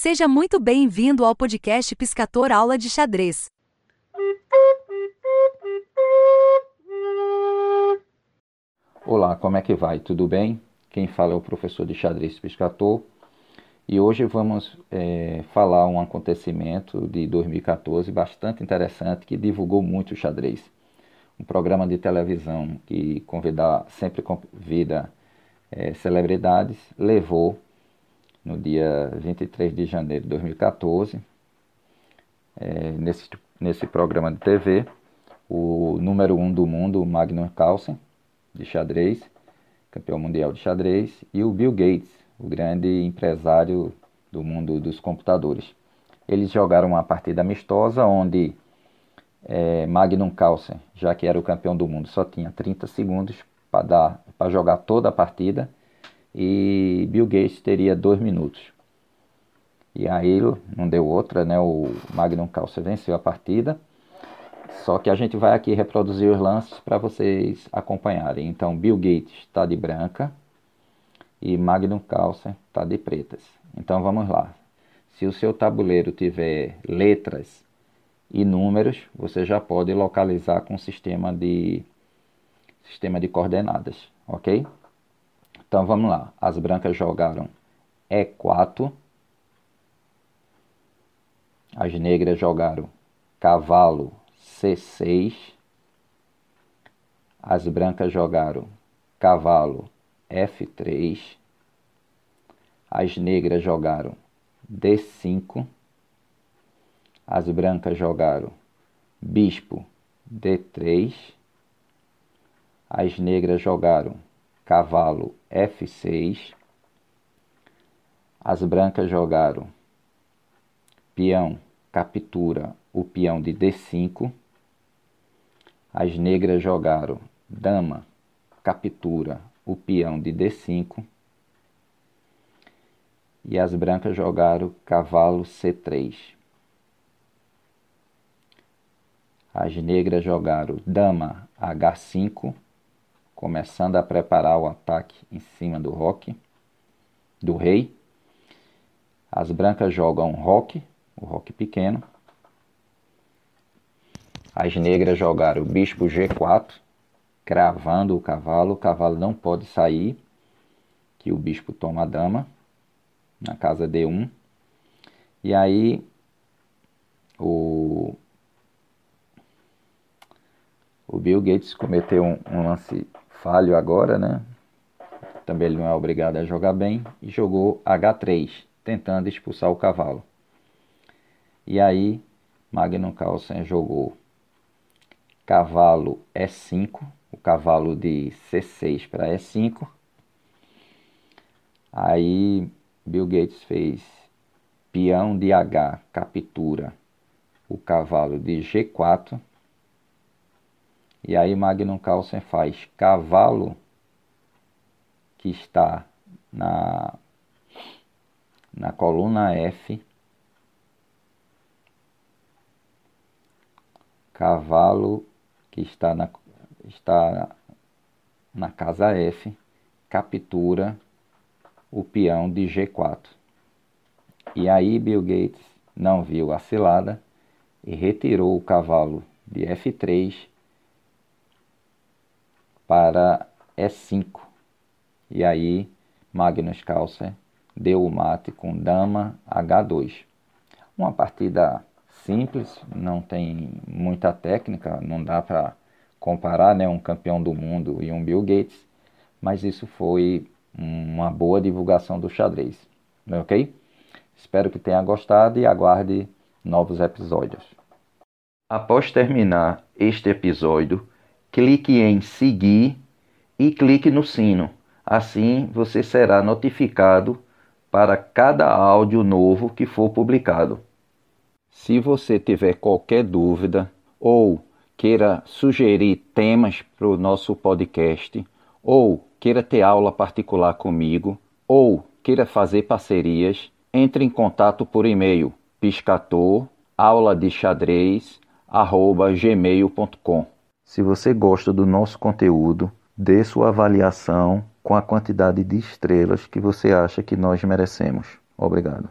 Seja muito bem-vindo ao podcast Piscator Aula de Xadrez. Olá, como é que vai? Tudo bem? Quem fala é o professor de xadrez Piscator e hoje vamos é, falar um acontecimento de 2014 bastante interessante que divulgou muito o xadrez. Um programa de televisão que convida, sempre convida é, celebridades levou no dia 23 de janeiro de 2014, é, nesse, nesse programa de TV, o número um do mundo, Magnus Carlsen, de xadrez, campeão mundial de xadrez, e o Bill Gates, o grande empresário do mundo dos computadores. Eles jogaram uma partida amistosa onde é, Magnus Carlsen, já que era o campeão do mundo, só tinha 30 segundos para jogar toda a partida e Bill Gates teria dois minutos. E aí não deu outra, né? O Magnum Carlsen venceu a partida. Só que a gente vai aqui reproduzir os lances para vocês acompanharem. Então Bill Gates está de branca e Magnum Carlsen está de pretas. Então vamos lá. Se o seu tabuleiro tiver letras e números, você já pode localizar com o sistema de sistema de coordenadas, ok? Então vamos lá. As brancas jogaram E4. As negras jogaram cavalo C6. As brancas jogaram cavalo F3. As negras jogaram D5. As brancas jogaram bispo D3. As negras jogaram cavalo F6. As brancas jogaram peão captura o peão de D5. As negras jogaram dama captura o peão de D5. E as brancas jogaram cavalo C3. As negras jogaram dama H5 começando a preparar o ataque em cima do roque, do rei. As brancas jogam roque, o roque pequeno. As negras jogaram o bispo G4, cravando o cavalo. O cavalo não pode sair, que o bispo toma a dama, na casa D1. E aí o, o Bill Gates cometeu um, um lance falho agora, né? Também ele não é obrigado a jogar bem. E jogou H3, tentando expulsar o cavalo. E aí, Magnus Carlsen jogou cavalo E5, o cavalo de C6 para E5. Aí, Bill Gates fez peão de H, captura o cavalo de G4 e aí Magnum Carlsen faz cavalo que está na, na coluna F, cavalo que está na, está na casa F, captura o peão de G4. E aí Bill Gates não viu a cilada e retirou o cavalo de F3 para E5. E aí Magnus Carlsen deu o mate com dama H2. Uma partida simples, não tem muita técnica, não dá para comparar né, um campeão do mundo e um Bill Gates, mas isso foi uma boa divulgação do xadrez, ok? Espero que tenha gostado e aguarde novos episódios. Após terminar este episódio, clique em seguir e clique no sino. Assim você será notificado para cada áudio novo que for publicado. Se você tiver qualquer dúvida ou queira sugerir temas para o nosso podcast, ou queira ter aula particular comigo, ou queira fazer parcerias, entre em contato por e-mail piscator de. Se você gosta do nosso conteúdo, dê sua avaliação com a quantidade de estrelas que você acha que nós merecemos. Obrigado.